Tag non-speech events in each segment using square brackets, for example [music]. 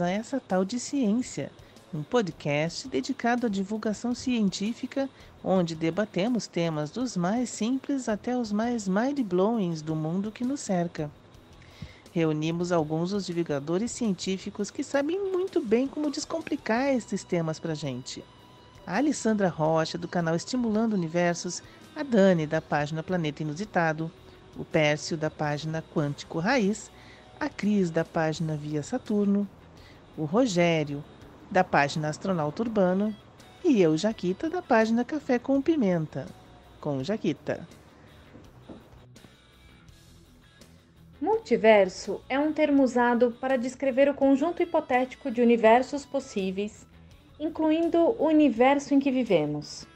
A essa tal de ciência, um podcast dedicado à divulgação científica, onde debatemos temas dos mais simples até os mais mind-blowings do mundo que nos cerca. Reunimos alguns dos divulgadores científicos que sabem muito bem como descomplicar esses temas para gente. A Alessandra Rocha, do canal Estimulando Universos, a Dani, da página Planeta Inusitado, o Pércio, da página Quântico Raiz, a Cris, da página Via Saturno, o Rogério, da página Astronauta Urbano, e eu, Jaquita, da página Café com Pimenta, com Jaquita. Multiverso é um termo usado para descrever o conjunto hipotético de universos possíveis, incluindo o universo em que vivemos.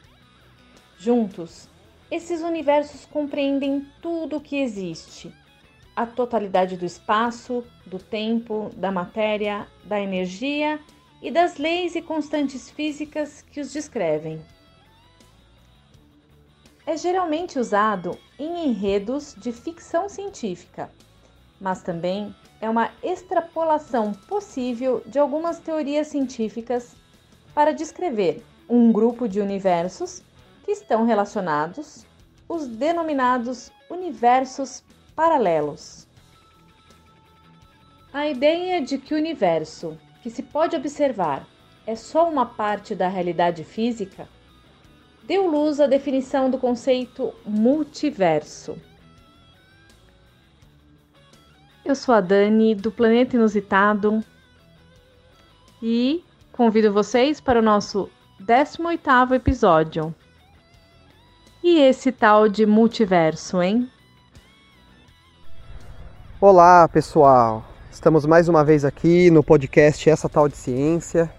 Juntos, esses universos compreendem tudo o que existe, a totalidade do espaço, do tempo, da matéria, da energia e das leis e constantes físicas que os descrevem. É geralmente usado em enredos de ficção científica, mas também é uma extrapolação possível de algumas teorias científicas para descrever um grupo de universos que estão relacionados, os denominados universos paralelos. A ideia de que o universo que se pode observar é só uma parte da realidade física deu luz à definição do conceito multiverso. Eu sou a Dani do Planeta Inusitado e convido vocês para o nosso 18º episódio. E esse tal de multiverso, hein? Olá, pessoal. Estamos mais uma vez aqui no podcast Essa Tal de Ciência.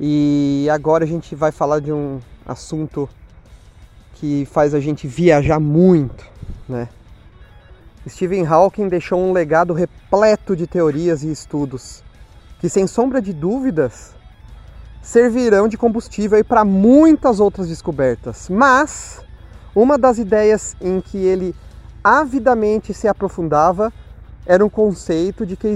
E agora a gente vai falar de um assunto que faz a gente viajar muito, né? Stephen Hawking deixou um legado repleto de teorias e estudos que, sem sombra de dúvidas, servirão de combustível para muitas outras descobertas. Mas uma das ideias em que ele avidamente se aprofundava era um conceito de que,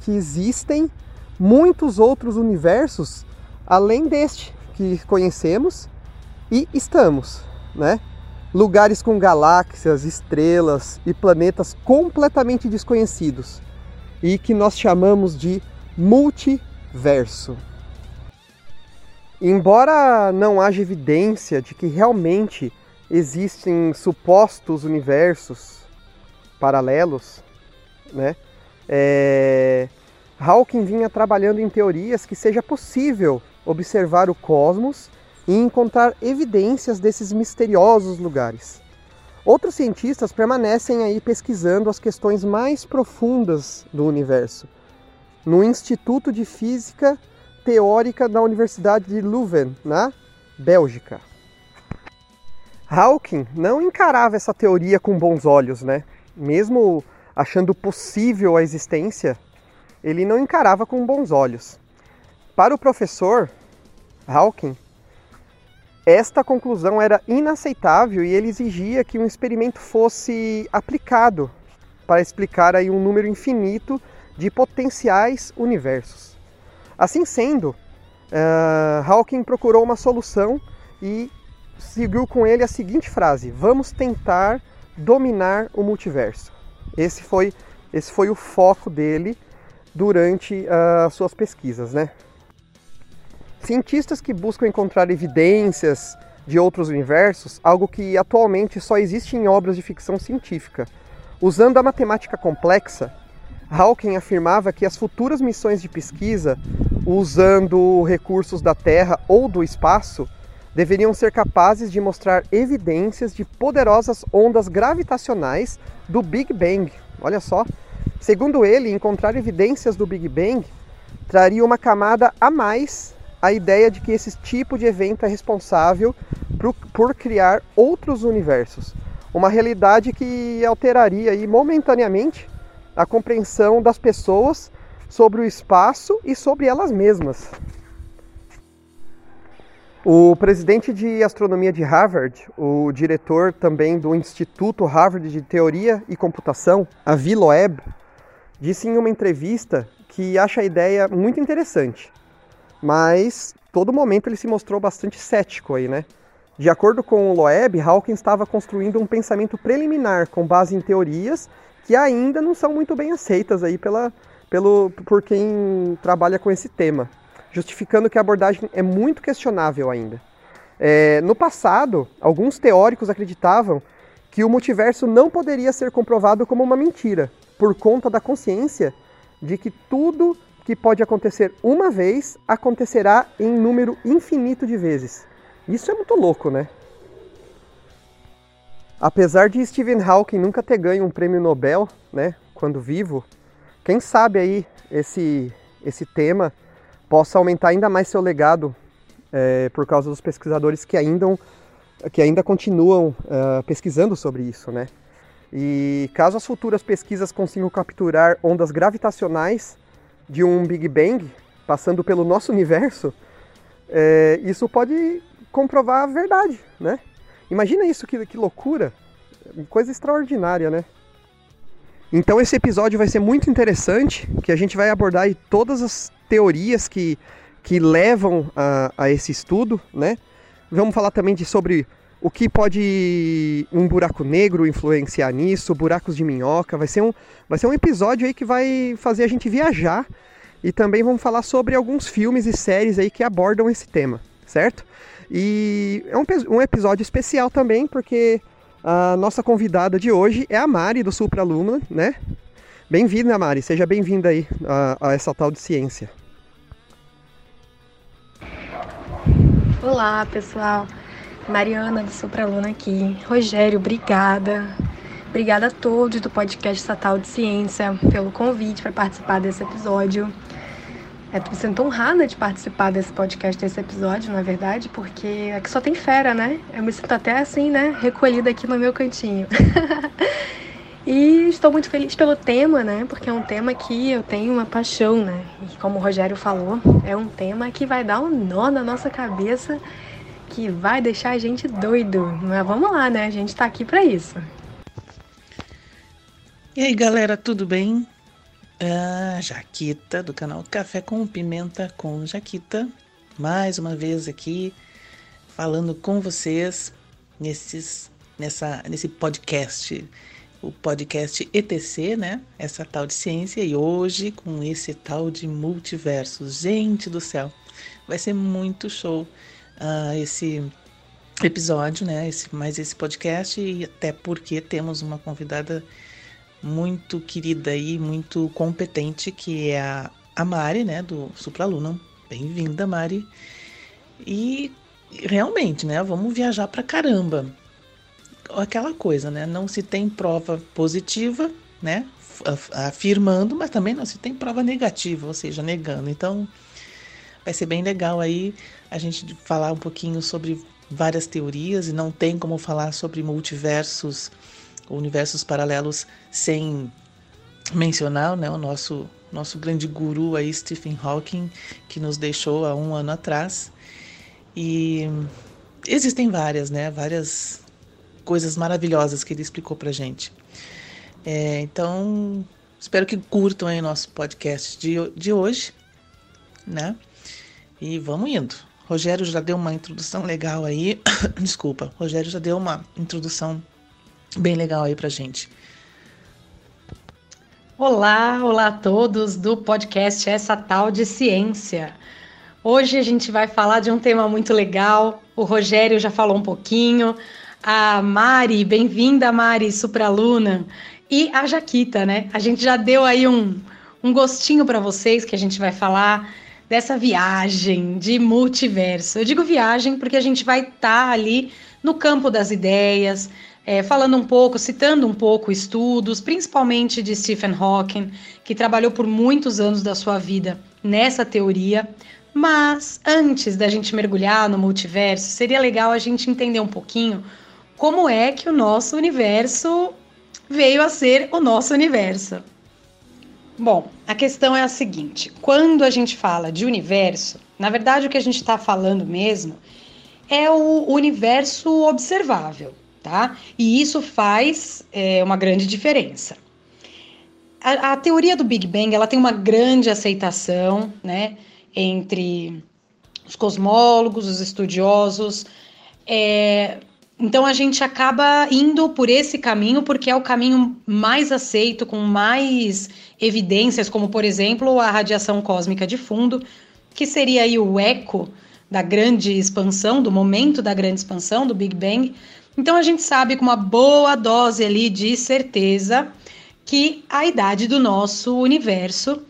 que existem muitos outros universos além deste que conhecemos e estamos, né? Lugares com galáxias, estrelas e planetas completamente desconhecidos e que nós chamamos de multiverso. Embora não haja evidência de que realmente existem supostos universos paralelos, né? É... Hawking vinha trabalhando em teorias que seja possível observar o cosmos e encontrar evidências desses misteriosos lugares. Outros cientistas permanecem aí pesquisando as questões mais profundas do universo. No Instituto de Física Teórica da Universidade de Leuven, na Bélgica. Hawking não encarava essa teoria com bons olhos, né? Mesmo achando possível a existência, ele não encarava com bons olhos. Para o professor Hawking, esta conclusão era inaceitável e ele exigia que um experimento fosse aplicado para explicar aí um número infinito de potenciais universos. Assim sendo, uh, Hawking procurou uma solução e seguiu com ele a seguinte frase: Vamos tentar dominar o multiverso. Esse foi, esse foi o foco dele durante uh, as suas pesquisas, né? Cientistas que buscam encontrar evidências de outros universos, algo que atualmente só existe em obras de ficção científica. Usando a matemática complexa, Hawking afirmava que as futuras missões de pesquisa, usando recursos da Terra ou do espaço, deveriam ser capazes de mostrar evidências de poderosas ondas gravitacionais do Big Bang. Olha só. Segundo ele, encontrar evidências do Big Bang traria uma camada a mais à ideia de que esse tipo de evento é responsável por, por criar outros universos. Uma realidade que alteraria aí, momentaneamente a compreensão das pessoas sobre o espaço e sobre elas mesmas. O presidente de astronomia de Harvard, o diretor também do Instituto Harvard de Teoria e Computação, Avi Loeb, disse em uma entrevista que acha a ideia muito interessante, mas todo momento ele se mostrou bastante cético aí, né? De acordo com o Loeb, Hawking estava construindo um pensamento preliminar com base em teorias que ainda não são muito bem aceitas aí pela, pelo, por quem trabalha com esse tema, justificando que a abordagem é muito questionável ainda. É, no passado, alguns teóricos acreditavam que o multiverso não poderia ser comprovado como uma mentira, por conta da consciência de que tudo que pode acontecer uma vez acontecerá em número infinito de vezes. Isso é muito louco, né? Apesar de Stephen Hawking nunca ter ganho um prêmio Nobel, né, quando vivo, quem sabe aí esse, esse tema possa aumentar ainda mais seu legado é, por causa dos pesquisadores que ainda, que ainda continuam uh, pesquisando sobre isso, né? E caso as futuras pesquisas consigam capturar ondas gravitacionais de um Big Bang passando pelo nosso universo, é, isso pode comprovar a verdade, né? Imagina isso, que, que loucura! Coisa extraordinária, né? Então esse episódio vai ser muito interessante, que a gente vai abordar todas as teorias que, que levam a, a esse estudo, né? Vamos falar também de, sobre o que pode um buraco negro influenciar nisso, buracos de minhoca. Vai ser um, vai ser um episódio aí que vai fazer a gente viajar e também vamos falar sobre alguns filmes e séries aí que abordam esse tema, certo? E é um, um episódio especial também, porque a nossa convidada de hoje é a Mari do Supra né? Bem-vinda, Mari, seja bem-vinda aí a, a essa tal de ciência. Olá, pessoal. Mariana do Supraluna aqui. Rogério, obrigada. Obrigada a todos do podcast Estatal de Ciência pelo convite para participar desse episódio. Estou me sinto honrada de participar desse podcast, desse episódio, na verdade, porque aqui só tem fera, né? Eu me sinto até assim, né? Recolhida aqui no meu cantinho. [laughs] e estou muito feliz pelo tema, né? Porque é um tema que eu tenho uma paixão, né? E como o Rogério falou, é um tema que vai dar um nó na nossa cabeça que vai deixar a gente doido. Mas vamos lá, né? A gente tá aqui para isso. E aí, galera, tudo bem? A Jaquita, do canal Café com Pimenta com Jaquita, mais uma vez aqui falando com vocês nesses, nessa, nesse podcast, o podcast ETC, né? Essa tal de ciência, e hoje com esse tal de multiversos. Gente do céu, vai ser muito show uh, esse episódio, né? Esse, mais esse podcast, e até porque temos uma convidada muito querida e muito competente, que é a, a Mari, né, do Supraluna. Bem-vinda, Mari. E realmente, né, vamos viajar pra caramba. Aquela coisa, né, não se tem prova positiva, né, afirmando, mas também não se tem prova negativa, ou seja, negando. Então, vai ser bem legal aí a gente falar um pouquinho sobre várias teorias e não tem como falar sobre multiversos universos paralelos sem mencionar né, o nosso, nosso grande guru aí, Stephen Hawking, que nos deixou há um ano atrás. E existem várias, né? Várias coisas maravilhosas que ele explicou pra gente. É, então, espero que curtam aí nosso podcast de, de hoje, né? E vamos indo. Rogério já deu uma introdução legal aí. [coughs] Desculpa, Rogério já deu uma introdução bem legal aí pra gente. Olá, olá a todos do podcast Essa Tal de Ciência. Hoje a gente vai falar de um tema muito legal. O Rogério já falou um pouquinho. A Mari, bem-vinda, Mari, supraluna. E a Jaquita, né? A gente já deu aí um, um gostinho para vocês que a gente vai falar dessa viagem de multiverso. Eu digo viagem porque a gente vai estar tá ali no campo das ideias, é, falando um pouco, citando um pouco estudos, principalmente de Stephen Hawking, que trabalhou por muitos anos da sua vida nessa teoria. Mas antes da gente mergulhar no multiverso, seria legal a gente entender um pouquinho como é que o nosso universo veio a ser o nosso universo. Bom, a questão é a seguinte: quando a gente fala de universo, na verdade o que a gente está falando mesmo é o universo observável, tá? E isso faz é, uma grande diferença. a, a, teoria do Big Bang ela tem uma grande aceitação, né, entre os cosmólogos, os estudiosos. É, então a gente acaba indo por esse caminho porque é o caminho mais aceito, com mais evidências, como por exemplo a radiação cósmica de fundo, que seria aí o eco da grande expansão, do momento da grande expansão, do Big Bang. Então a gente sabe com uma boa dose ali de certeza que a idade do nosso universo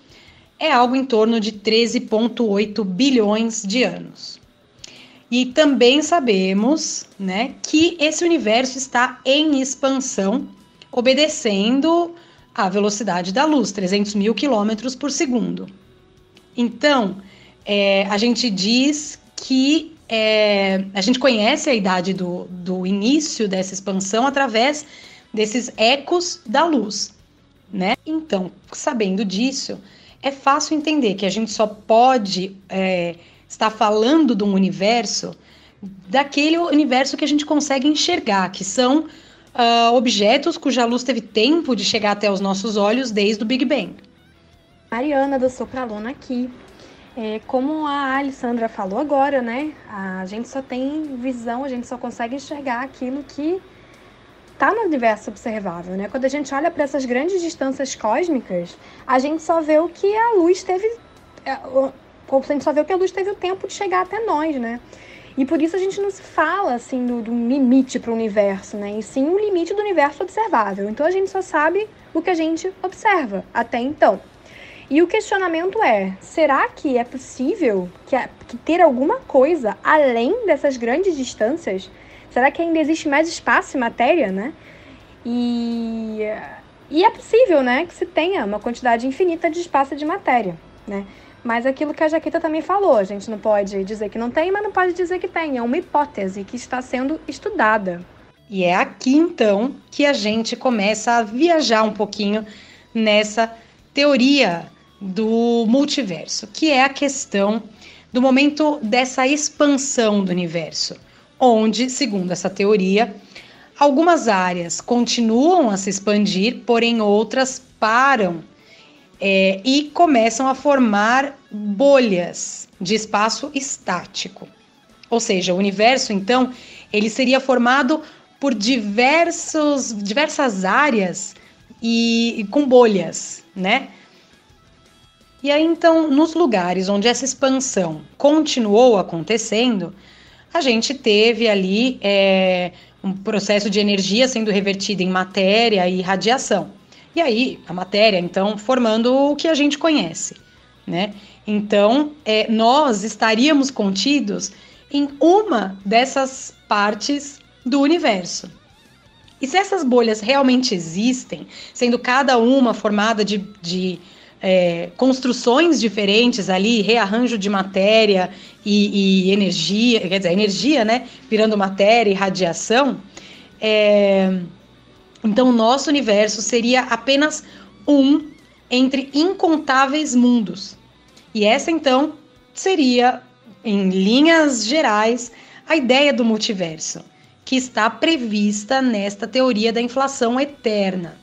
é algo em torno de 13,8 bilhões de anos. E também sabemos né, que esse universo está em expansão, obedecendo à velocidade da luz, 300 mil quilômetros por segundo. Então, é, a gente diz que é, a gente conhece a idade do, do início dessa expansão através desses ecos da luz né? Então, sabendo disso, é fácil entender que a gente só pode é, estar falando de um universo daquele universo que a gente consegue enxergar, que são uh, objetos cuja luz teve tempo de chegar até os nossos olhos desde o Big Bang. Mariana do Sopralona aqui. É, como a Alessandra falou agora, né? A gente só tem visão, a gente só consegue enxergar aquilo que está no universo observável, né? Quando a gente olha para essas grandes distâncias cósmicas, a gente só vê o que a luz teve, é, a gente só vê o que a luz teve o tempo de chegar até nós, né? E por isso a gente não se fala assim do, do limite para o universo, né? E sim um limite do universo observável. Então a gente só sabe o que a gente observa até então. E o questionamento é: será que é possível que, que ter alguma coisa além dessas grandes distâncias? Será que ainda existe mais espaço e matéria, né? E, e é possível, né, que se tenha uma quantidade infinita de espaço e de matéria, né? Mas aquilo que a Jaquita também falou, a gente não pode dizer que não tem, mas não pode dizer que tem. É uma hipótese que está sendo estudada. E é aqui então que a gente começa a viajar um pouquinho nessa teoria do multiverso, que é a questão do momento dessa expansão do universo onde, segundo essa teoria, algumas áreas continuam a se expandir, porém outras param é, e começam a formar bolhas de espaço estático. Ou seja, o universo, então, ele seria formado por diversos, diversas áreas e, e com bolhas, né? E aí, então, nos lugares onde essa expansão continuou acontecendo, a gente teve ali é, um processo de energia sendo revertida em matéria e radiação. E aí, a matéria, então, formando o que a gente conhece, né? Então, é, nós estaríamos contidos em uma dessas partes do universo. E se essas bolhas realmente existem, sendo cada uma formada de, de é, construções diferentes ali, rearranjo de matéria e, e, energia, quer dizer, energia, né, virando matéria e radiação, é, então o nosso universo seria apenas um entre incontáveis mundos. E essa então seria, em linhas gerais, a ideia do multiverso, que está prevista nesta teoria da inflação eterna.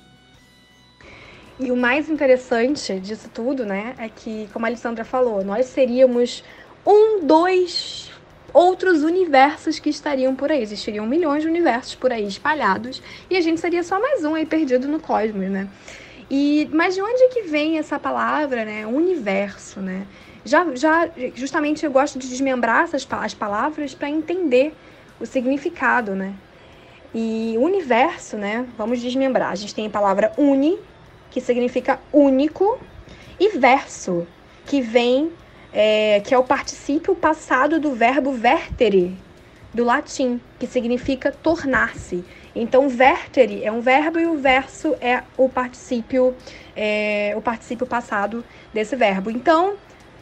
E o mais interessante disso tudo, né, é que, como a Alessandra falou, nós seríamos um, dois outros universos que estariam por aí. Existiriam milhões de universos por aí espalhados e a gente seria só mais um aí perdido no cosmos, né? E, mas de onde que vem essa palavra, né? Universo, né? Já, já justamente eu gosto de desmembrar essas as palavras para entender o significado, né? E universo, né? Vamos desmembrar. A gente tem a palavra uni, que significa único, e verso, que vem, é, que é o particípio passado do verbo vertere, do latim, que significa tornar-se. Então, vertere é um verbo e o verso é o particípio, é, o particípio passado desse verbo. Então,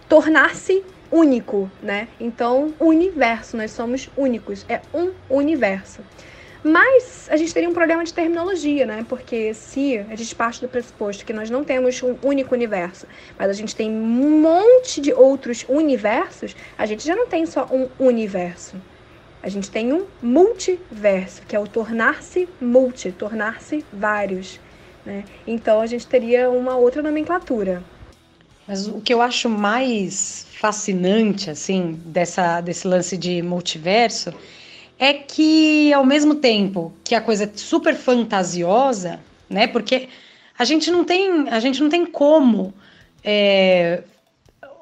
tornar-se único, né? Então, universo, nós somos únicos, é um universo. Mas a gente teria um problema de terminologia, né? Porque se a gente parte do pressuposto que nós não temos um único universo, mas a gente tem um monte de outros universos, a gente já não tem só um universo. A gente tem um multiverso, que é o tornar-se multi, tornar-se vários. Né? Então a gente teria uma outra nomenclatura. Mas o que eu acho mais fascinante assim dessa desse lance de multiverso é que ao mesmo tempo que a coisa é super fantasiosa, né? Porque a gente não tem a gente não tem como é,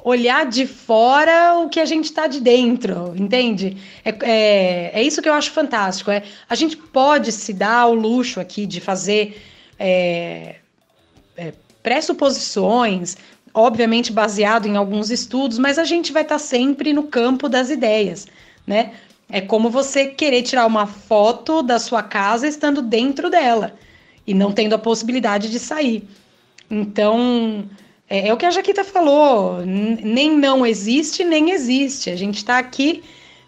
olhar de fora o que a gente está de dentro, entende? É, é, é, isso que eu acho fantástico. É, a gente pode se dar o luxo aqui de fazer é, é, pressuposições, obviamente baseado em alguns estudos, mas a gente vai estar tá sempre no campo das ideias, né? É como você querer tirar uma foto da sua casa estando dentro dela e não tendo a possibilidade de sair. Então, é, é o que a Jaquita falou: nem não existe, nem existe. A gente está aqui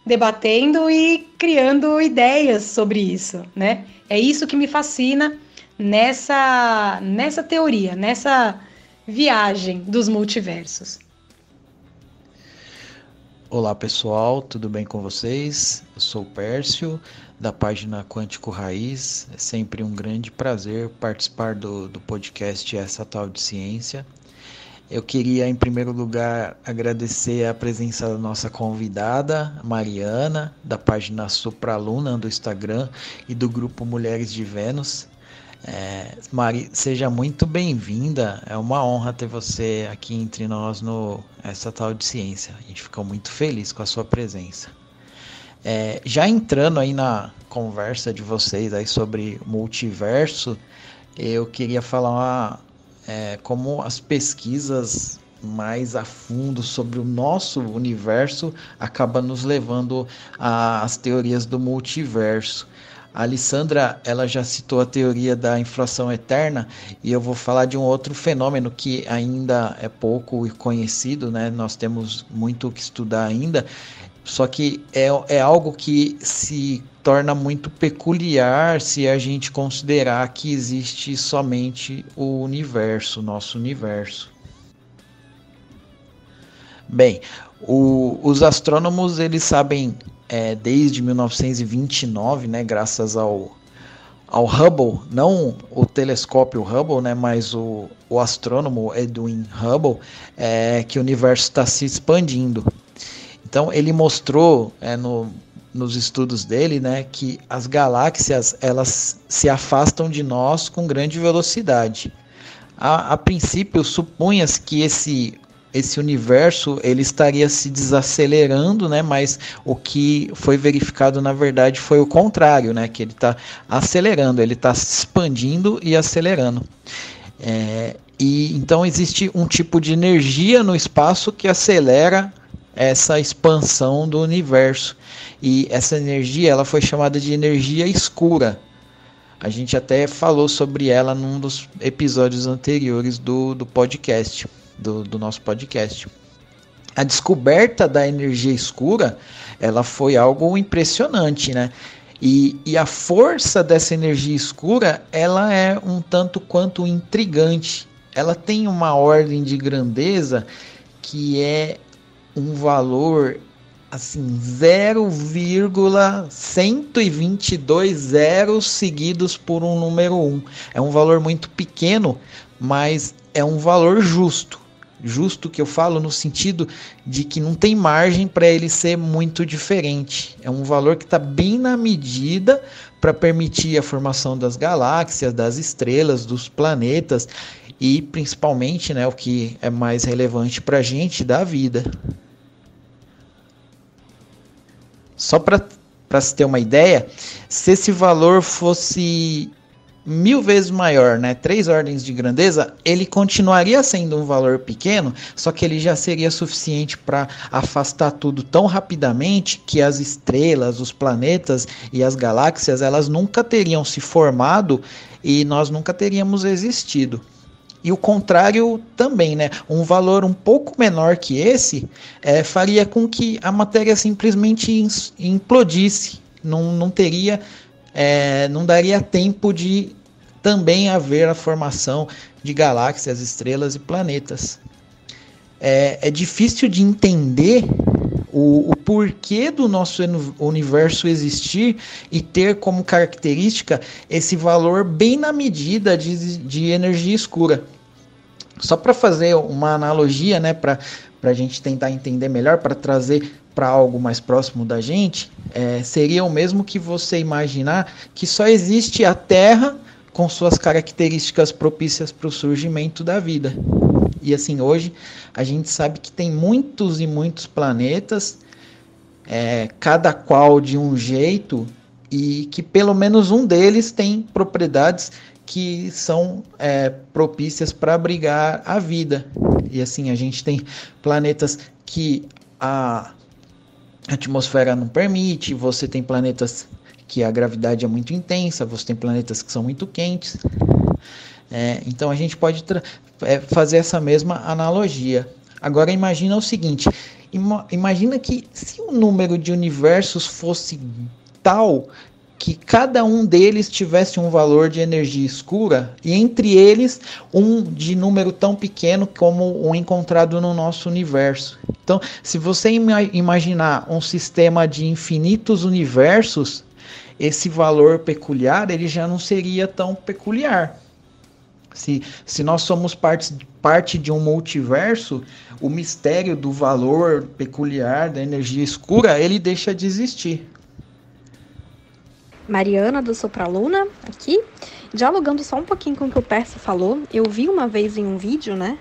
debatendo e criando ideias sobre isso, né? É isso que me fascina nessa, nessa teoria, nessa viagem dos multiversos. Olá pessoal, tudo bem com vocês? Eu sou o Pércio, da página Quântico Raiz. É sempre um grande prazer participar do, do podcast Essa Tal de Ciência. Eu queria, em primeiro lugar, agradecer a presença da nossa convidada, Mariana, da página Supraluna do Instagram e do grupo Mulheres de Vênus. É, Mari, seja muito bem-vinda. É uma honra ter você aqui entre nós no essa tal de ciência. A gente ficou muito feliz com a sua presença. É, já entrando aí na conversa de vocês aí sobre multiverso, eu queria falar é, como as pesquisas mais a fundo sobre o nosso universo acaba nos levando às teorias do multiverso. A Alessandra, ela já citou a teoria da inflação eterna e eu vou falar de um outro fenômeno que ainda é pouco conhecido, né? Nós temos muito que estudar ainda, só que é, é algo que se torna muito peculiar se a gente considerar que existe somente o universo, nosso universo. Bem, o, os astrônomos eles sabem é, desde 1929, né, graças ao, ao Hubble, não o telescópio Hubble, né, mas o, o astrônomo Edwin Hubble, é, que o universo está se expandindo. Então ele mostrou é, no, nos estudos dele, né, que as galáxias elas se afastam de nós com grande velocidade. A, a princípio supunha-se que esse esse universo ele estaria se desacelerando, né? Mas o que foi verificado na verdade foi o contrário, né? Que ele está acelerando, ele está se expandindo e acelerando. É, e então existe um tipo de energia no espaço que acelera essa expansão do universo. E essa energia ela foi chamada de energia escura. A gente até falou sobre ela num dos episódios anteriores do, do podcast, do, do nosso podcast. A descoberta da energia escura ela foi algo impressionante, né? E, e, a força dessa energia escura ela é um tanto quanto intrigante. Ela tem uma ordem de grandeza que é um valor assim 0,122 zeros seguidos por um número 1. É um valor muito pequeno, mas é um valor justo. Justo que eu falo no sentido de que não tem margem para ele ser muito diferente. É um valor que está bem na medida para permitir a formação das galáxias, das estrelas, dos planetas e principalmente, né, o que é mais relevante para a gente, da vida. Só para se ter uma ideia, se esse valor fosse mil vezes maior, né, três ordens de grandeza, ele continuaria sendo um valor pequeno, só que ele já seria suficiente para afastar tudo tão rapidamente que as estrelas, os planetas e as galáxias, elas nunca teriam se formado e nós nunca teríamos existido. E o contrário também, né? Um valor um pouco menor que esse é, faria com que a matéria simplesmente implodisse. Não, não teria, é, não daria tempo de também haver a formação de galáxias, estrelas e planetas. É, é difícil de entender o, o porquê do nosso universo existir e ter como característica esse valor bem na medida de, de energia escura. Só para fazer uma analogia, né, para a gente tentar entender melhor, para trazer para algo mais próximo da gente, é, seria o mesmo que você imaginar que só existe a Terra com suas características propícias para o surgimento da vida. E assim, hoje a gente sabe que tem muitos e muitos planetas, é, cada qual de um jeito, e que pelo menos um deles tem propriedades que são é, propícias para abrigar a vida. E assim, a gente tem planetas que a atmosfera não permite, você tem planetas que a gravidade é muito intensa, você tem planetas que são muito quentes. É, então a gente pode é, fazer essa mesma analogia. Agora imagina o seguinte: ima imagina que se o número de universos fosse tal que cada um deles tivesse um valor de energia escura e entre eles um de número tão pequeno como o encontrado no nosso universo. Então, se você ima imaginar um sistema de infinitos universos, esse valor peculiar ele já não seria tão peculiar. Se, se nós somos parte, parte de um multiverso, o mistério do valor peculiar da energia escura ele deixa de existir. Mariana do Sopraluna aqui, dialogando só um pouquinho com o que o Persa falou. Eu vi uma vez em um vídeo, né?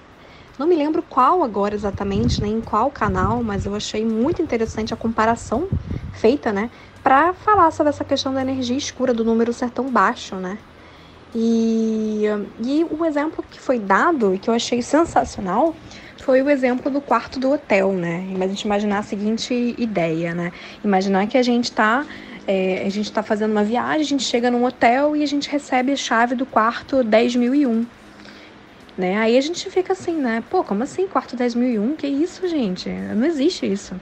Não me lembro qual agora exatamente, nem em qual canal, mas eu achei muito interessante a comparação feita, né? Para falar sobre essa questão da energia escura, do número ser tão baixo, né? E, e o exemplo que foi dado e que eu achei sensacional foi o exemplo do quarto do hotel, né? Mas a gente imaginar a seguinte ideia, né? Imaginar que a gente está é, a gente está fazendo uma viagem, a gente chega num hotel e a gente recebe a chave do quarto 10.001. Né? Aí a gente fica assim, né? Pô, como assim quarto 10.001? Que isso, gente? Não existe isso.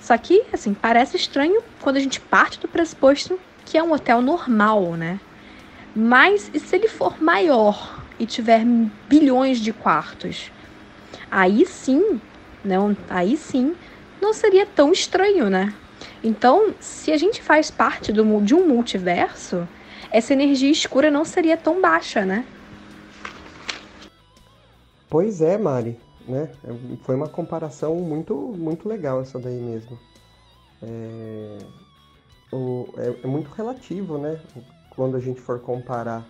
Só que, assim, parece estranho quando a gente parte do pressuposto que é um hotel normal, né? Mas e se ele for maior e tiver bilhões de quartos? Aí sim, não, aí sim, não seria tão estranho, né? Então, se a gente faz parte do, de um multiverso, essa energia escura não seria tão baixa, né? Pois é, Mari, né? Foi uma comparação muito, muito legal essa daí mesmo. É, o, é, é muito relativo, né? Quando a gente for comparar.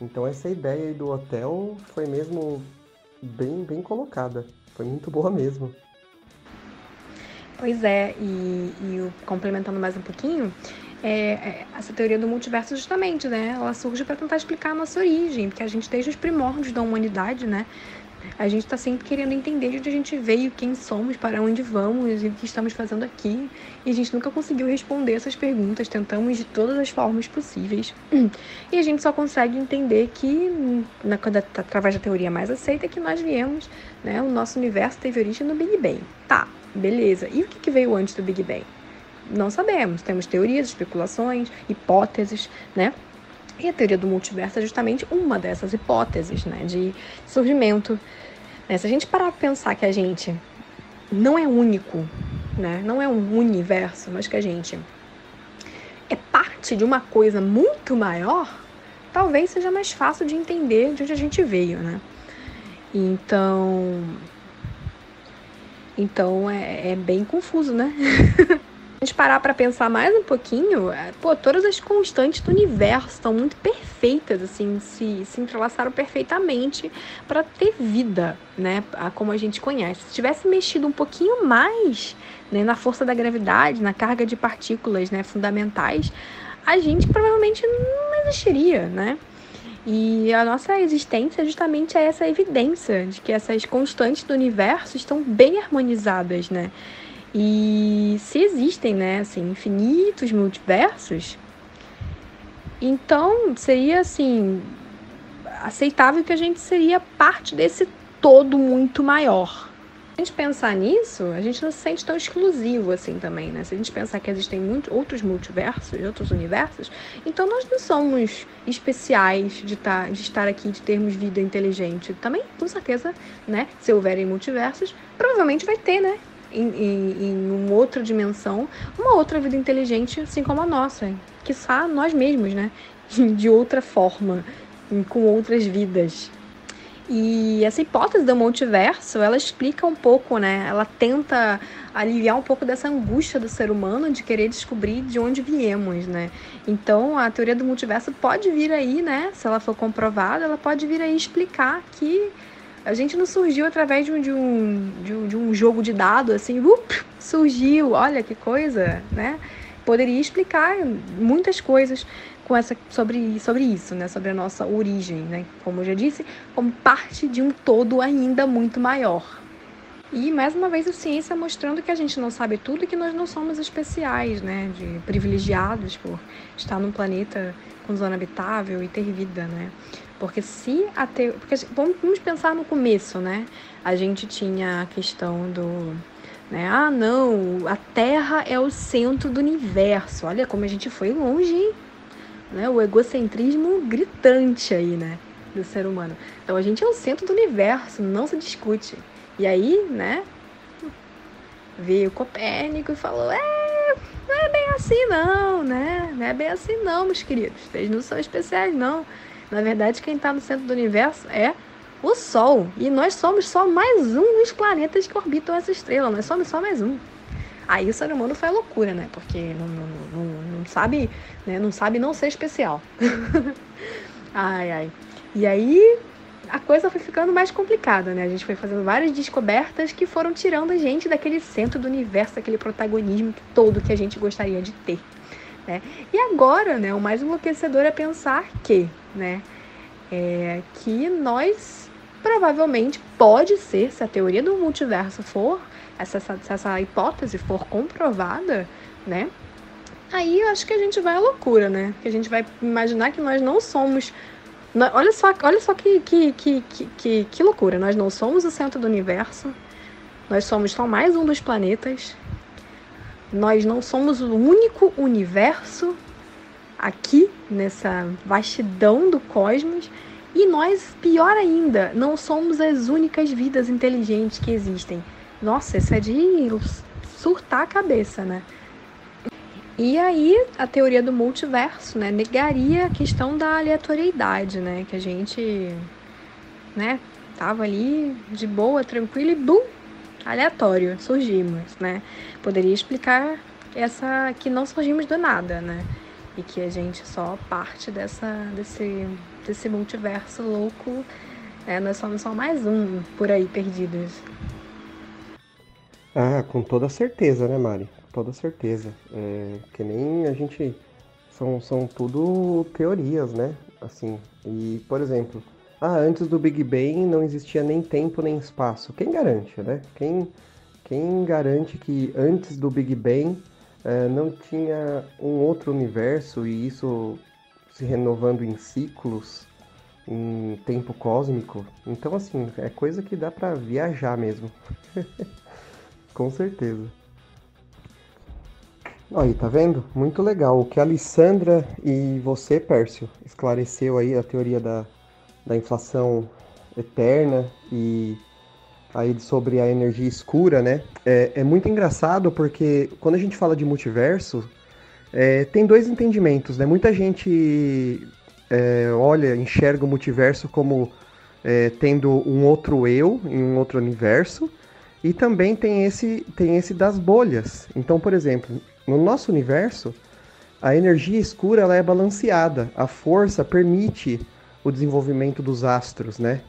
Então essa ideia aí do hotel foi mesmo bem, bem colocada. Foi muito boa mesmo. Pois é, e, e complementando mais um pouquinho, é, é, essa teoria do multiverso justamente, né? Ela surge para tentar explicar a nossa origem, porque a gente desde os primórdios da humanidade, né? A gente está sempre querendo entender de onde a gente veio, quem somos, para onde vamos e o que estamos fazendo aqui. E a gente nunca conseguiu responder essas perguntas, tentamos de todas as formas possíveis. [clears throat] E a gente só consegue entender que, na, através da teoria mais aceita, que nós viemos, né? O nosso universo teve origem no Big Bang. Tá, beleza. E o que veio antes do Big Bang? Não sabemos. Temos teorias, especulações, hipóteses, né? E a teoria do multiverso é justamente uma dessas hipóteses, né, de surgimento. Né? Se a gente parar para pensar que a gente não é único, né, não é um universo, mas que a gente é parte de uma coisa muito maior, talvez seja mais fácil de entender de onde a gente veio, né? Então, então é, é bem confuso, né? [laughs] a gente parar para pensar mais um pouquinho, é, pô, todas as constantes do universo estão muito perfeitas, assim, se, se entrelaçaram perfeitamente para ter vida, né, como a gente conhece. Se tivesse mexido um pouquinho mais né, na força da gravidade, na carga de partículas né, fundamentais, a gente provavelmente não existiria, né? E a nossa existência justamente é essa evidência de que essas constantes do universo estão bem harmonizadas, né? E se existem, né, assim, infinitos multiversos, então seria assim aceitável que a gente seria parte desse todo muito maior. A gente pensar nisso, a gente não se sente tão exclusivo assim também, né? Se a gente pensar que existem muitos outros multiversos, outros universos, então nós não somos especiais de, tá, de estar aqui, de termos vida inteligente. Também, com certeza, né? Se houverem multiversos, provavelmente vai ter, né? em, em, em uma outra dimensão, uma outra vida inteligente, assim como a nossa, que nós mesmos, né? [laughs] De outra forma, com outras vidas. E essa hipótese do multiverso, ela explica um pouco, né? Ela tenta aliviar um pouco dessa angústia do ser humano de querer descobrir de onde viemos, né? Então, a teoria do multiverso pode vir aí, né? Se ela for comprovada, ela pode vir aí explicar que a gente não surgiu através de um, de um, de um, de um jogo de dados, assim, up, surgiu, olha que coisa, né? Poderia explicar muitas coisas com essa, sobre, sobre isso, né? Sobre a nossa origem, né? Como eu já disse, como parte de um todo ainda muito maior. E mais uma vez a ciência mostrando que a gente não sabe tudo e que nós não somos especiais, né? De privilegiados por estar num planeta com zona habitável e ter vida, né? Porque se a te... porque vamos pensar no começo, né? A gente tinha a questão do né? Ah, não, a Terra é o centro do universo. Olha como a gente foi longe, hein? Né? O egocentrismo gritante aí, né? Do ser humano. Então a gente é o centro do universo, não se discute. E aí, né? Veio Copérnico e falou: é, não é bem assim não, né? Não é bem assim não, meus queridos. Vocês não são especiais, não. Na verdade, quem está no centro do universo é o Sol. E nós somos só mais um dos planetas que orbitam essa estrela. Nós somos só mais um. Aí o ser humano foi loucura, né? Porque não, não, não, não sabe, né? Não sabe não ser especial. [laughs] ai, ai. E aí a coisa foi ficando mais complicada, né? A gente foi fazendo várias descobertas que foram tirando a gente daquele centro do universo, daquele protagonismo todo que a gente gostaria de ter. Né? E agora, né, o mais enlouquecedor é pensar que, né, é, que nós provavelmente pode ser, se a teoria do multiverso for essa, se essa hipótese for comprovada, né? Aí eu acho que a gente vai à loucura, né? Que a gente vai imaginar que nós não somos. Olha só, olha só que, que, que, que, que loucura. Nós não somos o centro do universo. Nós somos só mais um dos planetas. Nós não somos o único universo aqui nessa vastidão do cosmos. E nós, pior ainda, não somos as únicas vidas inteligentes que existem. Nossa, isso é de surtar a cabeça, né? E aí, a teoria do multiverso, né, negaria a questão da aleatoriedade, né, que a gente, né, tava ali de boa, tranquilo e bum, aleatório, surgimos, né? Poderia explicar essa que não surgimos do nada, né? E que a gente só parte dessa desse desse multiverso louco, né? Nós somos só mais um por aí perdidos. Ah, com toda certeza, né, Mari? Com toda certeza. É, que nem a gente. São, são tudo teorias, né? Assim. E, por exemplo, ah, antes do Big Bang não existia nem tempo nem espaço. Quem garante, né? Quem, quem garante que antes do Big Bang é, não tinha um outro universo e isso se renovando em ciclos, em tempo cósmico? Então, assim, é coisa que dá para viajar mesmo. [laughs] Com certeza. Aí, tá vendo? Muito legal. O que a Alessandra e você, Pércio, esclareceu aí a teoria da, da inflação eterna e aí sobre a energia escura, né? É, é muito engraçado porque quando a gente fala de multiverso, é, tem dois entendimentos, né? Muita gente é, olha, enxerga o multiverso como é, tendo um outro eu em um outro universo e também tem esse, tem esse das bolhas. Então, por exemplo, no nosso universo, a energia escura ela é balanceada. A força permite o desenvolvimento dos astros, né?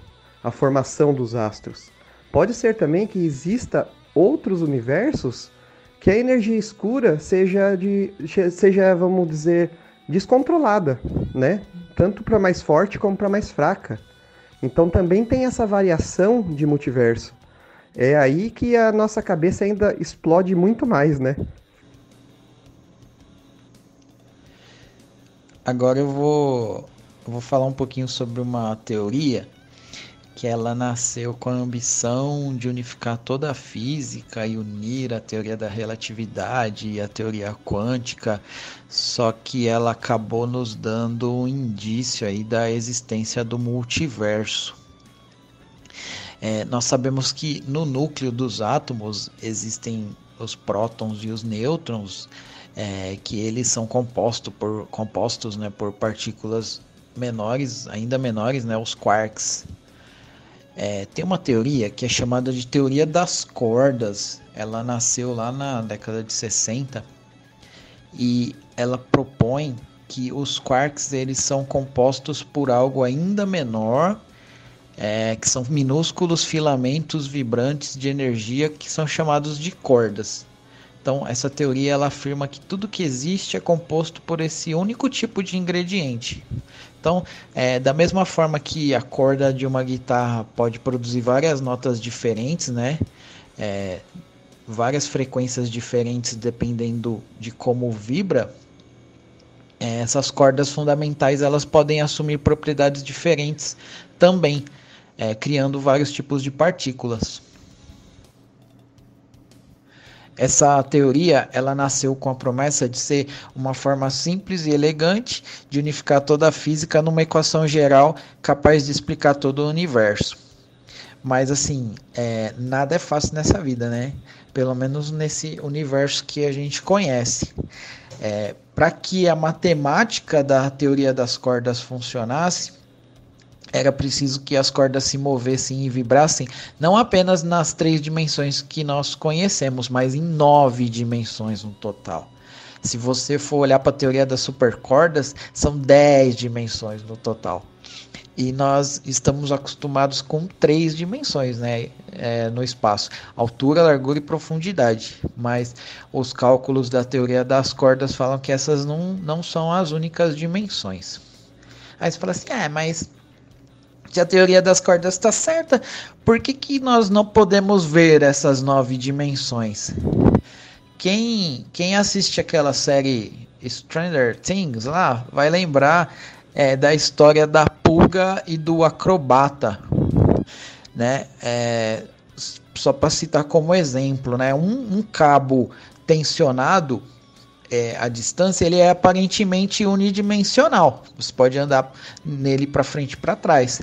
A formação dos astros. Pode ser também que exista outros universos que a energia escura seja de seja, vamos dizer, descontrolada, né? Tanto para mais forte como para mais fraca. Então também tem essa variação de multiverso. É aí que a nossa cabeça ainda explode muito mais, né? Agora eu vou, eu vou falar um pouquinho sobre uma teoria que ela nasceu com a ambição de unificar toda a física e unir a teoria da relatividade e a teoria quântica, só que ela acabou nos dando um indício aí da existência do multiverso. É, nós sabemos que no núcleo dos átomos existem os prótons e os nêutrons, é, que eles são compostos por, compostos né, por partículas menores, ainda menores, né, os quarks. É, tem uma teoria que é chamada de teoria das cordas. Ela nasceu lá na década de 60 e ela propõe que os quarks eles são compostos por algo ainda menor, é, que são minúsculos filamentos vibrantes de energia que são chamados de cordas. Então, essa teoria ela afirma que tudo que existe é composto por esse único tipo de ingrediente. Então, é, da mesma forma que a corda de uma guitarra pode produzir várias notas diferentes, né? É, várias frequências diferentes dependendo de como vibra, é, essas cordas fundamentais elas podem assumir propriedades diferentes também, é, criando vários tipos de partículas. Essa teoria ela nasceu com a promessa de ser uma forma simples e elegante de unificar toda a física numa equação geral capaz de explicar todo o universo. Mas assim, é, nada é fácil nessa vida, né? Pelo menos nesse universo que a gente conhece. É, Para que a matemática da teoria das cordas funcionasse, era preciso que as cordas se movessem e vibrassem não apenas nas três dimensões que nós conhecemos, mas em nove dimensões no total. Se você for olhar para a teoria das supercordas, são dez dimensões no total. E nós estamos acostumados com três dimensões né, é, no espaço: altura, largura e profundidade. Mas os cálculos da teoria das cordas falam que essas não, não são as únicas dimensões. Aí você fala assim: é, mas se a teoria das cordas está certa, por que, que nós não podemos ver essas nove dimensões? Quem, quem assiste aquela série Stranger Things lá vai lembrar é, da história da pulga e do acrobata, né? É, só para citar como exemplo, né? Um, um cabo tensionado é, a distância ele é aparentemente unidimensional. Você pode andar nele para frente e para trás.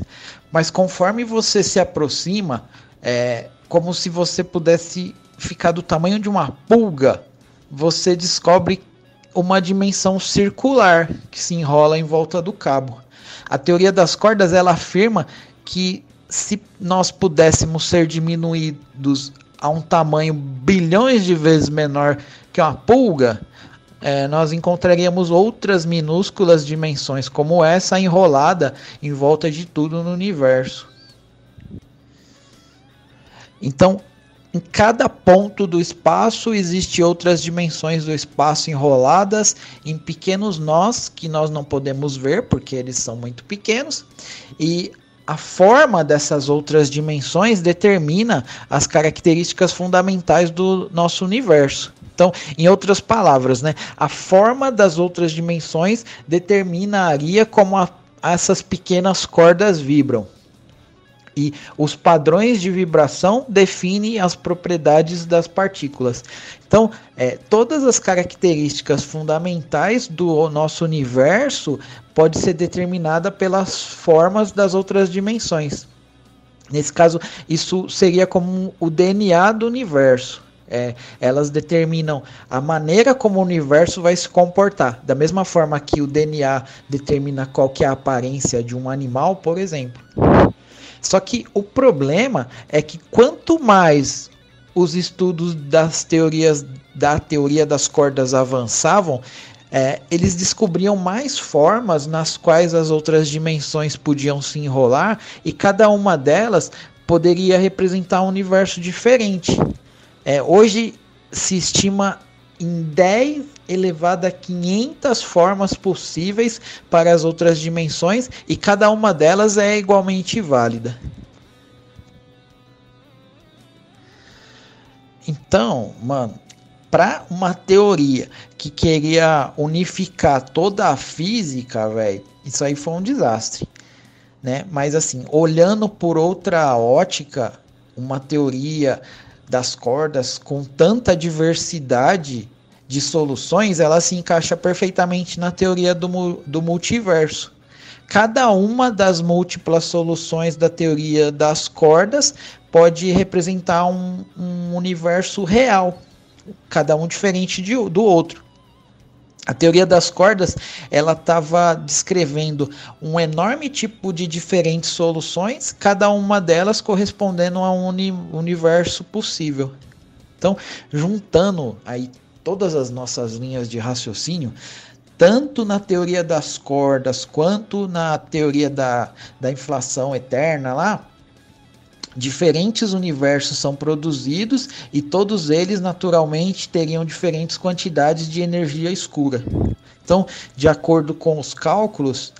Mas conforme você se aproxima, é como se você pudesse ficar do tamanho de uma pulga, você descobre uma dimensão circular que se enrola em volta do cabo. A teoria das cordas ela afirma que se nós pudéssemos ser diminuídos a um tamanho bilhões de vezes menor que uma pulga, é, nós encontraríamos outras minúsculas dimensões como essa enrolada em volta de tudo no universo. Então, em cada ponto do espaço existe outras dimensões do espaço enroladas em pequenos nós que nós não podemos ver porque eles são muito pequenos e a forma dessas outras dimensões determina as características fundamentais do nosso universo. Então, em outras palavras, né, a forma das outras dimensões determinaria como a, essas pequenas cordas vibram. E os padrões de vibração definem as propriedades das partículas. Então, é, todas as características fundamentais do nosso universo pode ser determinada pelas formas das outras dimensões. Nesse caso, isso seria como o DNA do universo. É, elas determinam a maneira como o universo vai se comportar. Da mesma forma que o DNA determina qual que é a aparência de um animal, por exemplo. Só que o problema é que quanto mais os estudos das teorias da teoria das cordas avançavam, é, eles descobriam mais formas nas quais as outras dimensões podiam se enrolar e cada uma delas poderia representar um universo diferente. É, hoje se estima em 10 elevado a 500 formas possíveis para as outras dimensões e cada uma delas é igualmente válida. Então, mano, para uma teoria que queria unificar toda a física, velho, isso aí foi um desastre, né? Mas assim, olhando por outra ótica, uma teoria das cordas com tanta diversidade de soluções, ela se encaixa perfeitamente na teoria do, do multiverso. cada uma das múltiplas soluções da teoria das cordas pode representar um, um universo real, cada um diferente de, do outro. A teoria das cordas, ela estava descrevendo um enorme tipo de diferentes soluções, cada uma delas correspondendo a um uni universo possível. Então, juntando aí todas as nossas linhas de raciocínio, tanto na teoria das cordas quanto na teoria da, da inflação eterna lá, diferentes universos são produzidos e todos eles naturalmente teriam diferentes quantidades de energia escura. Então, de acordo com os cálculos,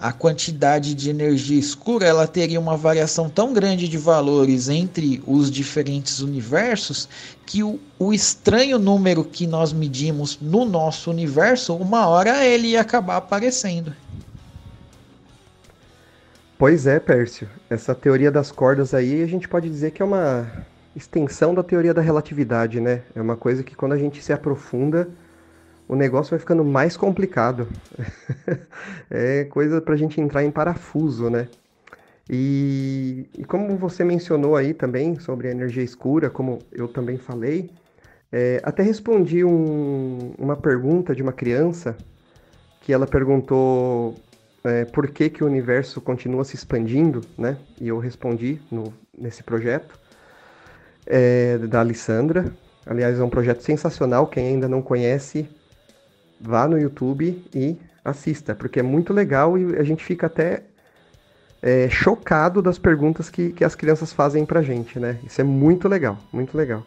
a quantidade de energia escura ela teria uma variação tão grande de valores entre os diferentes universos que o, o estranho número que nós medimos no nosso universo, uma hora ele ia acabar aparecendo. Pois é, Pércio. Essa teoria das cordas aí a gente pode dizer que é uma extensão da teoria da relatividade, né? É uma coisa que quando a gente se aprofunda, o negócio vai ficando mais complicado. [laughs] é coisa para a gente entrar em parafuso, né? E, e, como você mencionou aí também sobre a energia escura, como eu também falei, é, até respondi um, uma pergunta de uma criança que ela perguntou é, por que, que o universo continua se expandindo, né? E eu respondi no, nesse projeto é, da Alessandra. Aliás, é um projeto sensacional. Quem ainda não conhece, vá no YouTube e assista, porque é muito legal e a gente fica até é, chocado das perguntas que, que as crianças fazem pra gente, né? Isso é muito legal, muito legal.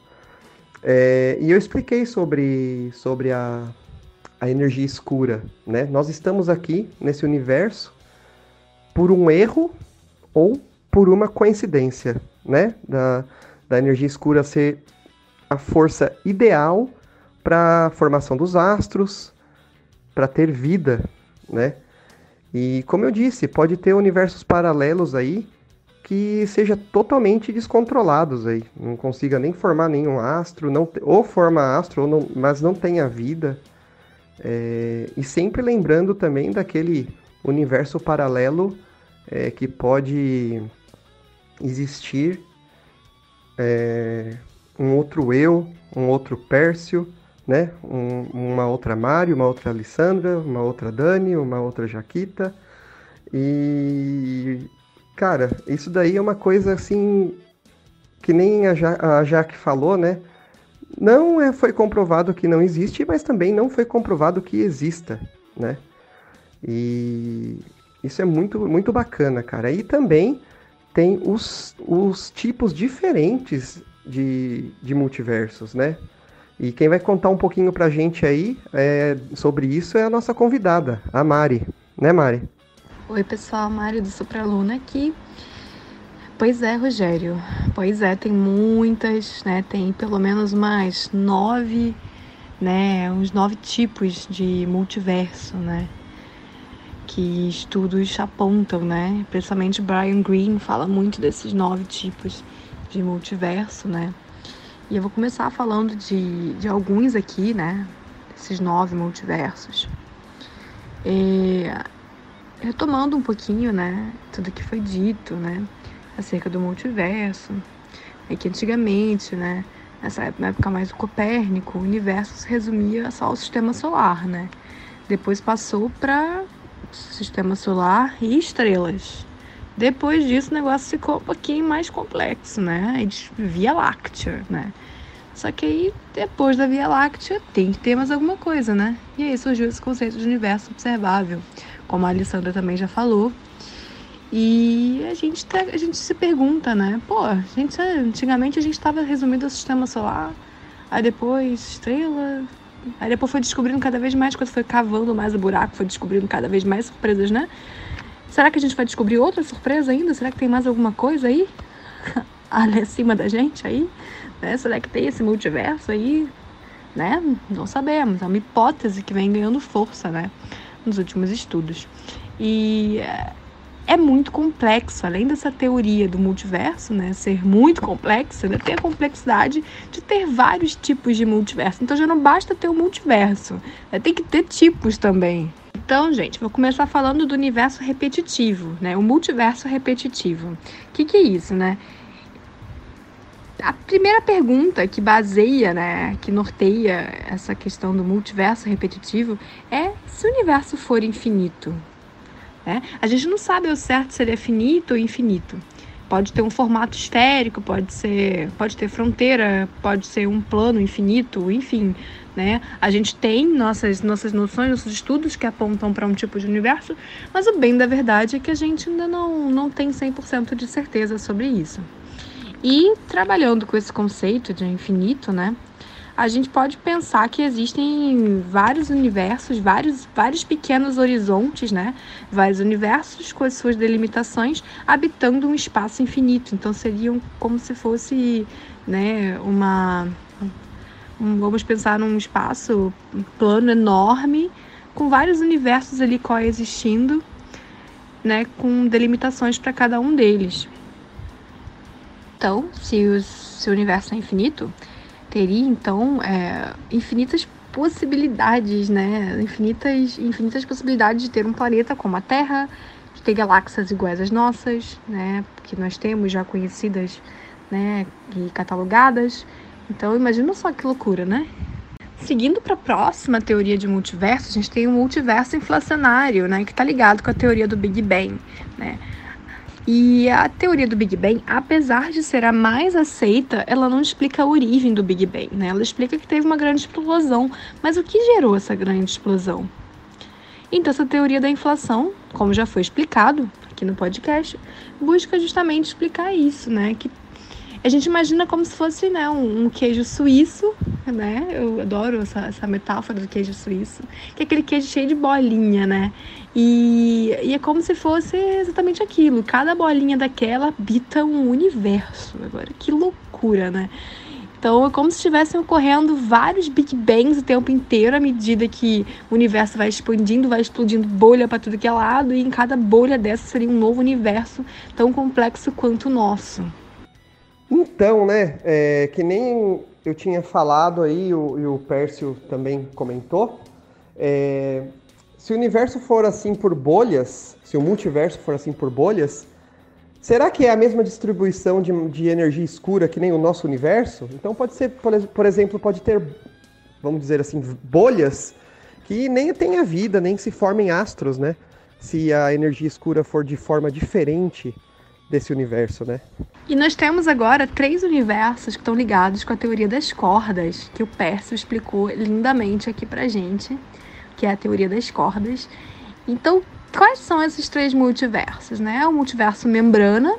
É, e eu expliquei sobre, sobre a, a energia escura, né? Nós estamos aqui nesse universo por um erro ou por uma coincidência, né? Da, da energia escura ser a força ideal para a formação dos astros, para ter vida, né? E como eu disse, pode ter universos paralelos aí que seja totalmente descontrolados aí, não consiga nem formar nenhum astro, não ou forma astro, ou não, mas não tenha vida. É, e sempre lembrando também daquele universo paralelo é, que pode existir é, um outro eu, um outro Pércio, né? Um, uma outra Mari, uma outra Alessandra, uma outra Dani, uma outra Jaquita. E, cara, isso daí é uma coisa assim que nem a, ja a Jaque falou, né? Não é, foi comprovado que não existe, mas também não foi comprovado que exista, né? E isso é muito, muito bacana, cara. E também tem os, os tipos diferentes de, de multiversos, né? E quem vai contar um pouquinho pra gente aí é, sobre isso é a nossa convidada, a Mari. Né, Mari? Oi, pessoal, Mari do Supraluna aqui. Pois é, Rogério. Pois é, tem muitas, né? Tem pelo menos mais nove, né? Uns nove tipos de multiverso, né? Que estudos apontam, né? Principalmente Brian Greene fala muito desses nove tipos de multiverso, né? E eu vou começar falando de, de alguns aqui, né? Desses nove multiversos. É, retomando um pouquinho, né? Tudo que foi dito, né? acerca do multiverso. É que antigamente, né, nessa época mais do Copérnico, o universo se resumia só ao sistema solar, né? Depois passou para sistema solar e estrelas. Depois disso, o negócio ficou um pouquinho mais complexo, né? Via Láctea, né? Só que aí, depois da Via Láctea, tem que ter mais alguma coisa, né? E aí surgiu esse conceito de universo observável, como a Alessandra também já falou, e a gente, tá, a gente se pergunta, né? Pô, a gente, antigamente a gente estava resumido ao sistema solar, aí depois estrela, aí depois foi descobrindo cada vez mais, quando foi cavando mais o buraco, foi descobrindo cada vez mais surpresas, né? Será que a gente vai descobrir outra surpresa ainda? Será que tem mais alguma coisa aí? [laughs] Ali acima da gente aí? Né? Será que tem esse multiverso aí? Né? Não sabemos. É uma hipótese que vem ganhando força, né? Nos últimos estudos. E é muito complexo. Além dessa teoria do multiverso, né, ser muito complexa, ainda tem a complexidade de ter vários tipos de multiverso. Então já não basta ter o um multiverso, né, tem que ter tipos também. Então, gente, vou começar falando do universo repetitivo, né? O multiverso repetitivo. O que, que é isso, né? A primeira pergunta que baseia, né, que norteia essa questão do multiverso repetitivo é se o universo for infinito. Né? A gente não sabe ao certo se ele é finito ou infinito. Pode ter um formato esférico, pode ser, pode ter fronteira, pode ser um plano infinito, enfim, né? A gente tem nossas nossas noções, nossos estudos que apontam para um tipo de universo, mas o bem da verdade é que a gente ainda não não tem 100% de certeza sobre isso. E trabalhando com esse conceito de infinito, né? a gente pode pensar que existem vários universos, vários, vários pequenos horizontes, né? Vários universos com as suas delimitações, habitando um espaço infinito. Então seriam como se fosse, né, uma um, vamos pensar num espaço um plano enorme com vários universos ali coexistindo, né, com delimitações para cada um deles. Então, se, os, se o universo é infinito, teria então é, infinitas possibilidades, né? Infinitas, infinitas possibilidades de ter um planeta como a Terra, de ter galáxias iguais às nossas, né? Que nós temos já conhecidas, né? E catalogadas. Então, imagina só que loucura, né? Seguindo para a próxima teoria de multiverso, a gente tem o multiverso inflacionário, né? Que está ligado com a teoria do Big Bang, né? E a teoria do Big Bang, apesar de ser a mais aceita, ela não explica a origem do Big Bang, né? Ela explica que teve uma grande explosão, mas o que gerou essa grande explosão? Então, essa teoria da inflação, como já foi explicado aqui no podcast, busca justamente explicar isso, né? Que a gente imagina como se fosse né, um, queijo suíço, né? Eu adoro essa, essa metáfora do queijo suíço, que é aquele queijo cheio de bolinha, né? E, e é como se fosse exatamente aquilo. Cada bolinha daquela habita um universo. Agora, que loucura, né? Então é como se estivessem ocorrendo vários Big Bangs o tempo inteiro, à medida que o universo vai expandindo, vai explodindo bolha para tudo que é lado, e em cada bolha dessa seria um novo universo tão complexo quanto o nosso. Então, né, é, que nem eu tinha falado aí, o, e o Pércio também comentou, é, se o universo for assim por bolhas, se o multiverso for assim por bolhas, será que é a mesma distribuição de, de energia escura que nem o nosso universo? Então pode ser, por, por exemplo, pode ter, vamos dizer assim, bolhas que nem tenha vida, nem se formem astros, né? Se a energia escura for de forma diferente desse universo, né? E nós temos agora três universos que estão ligados com a teoria das cordas, que o Pércio explicou lindamente aqui pra gente, que é a teoria das cordas. Então, quais são esses três multiversos, né? O multiverso membrana,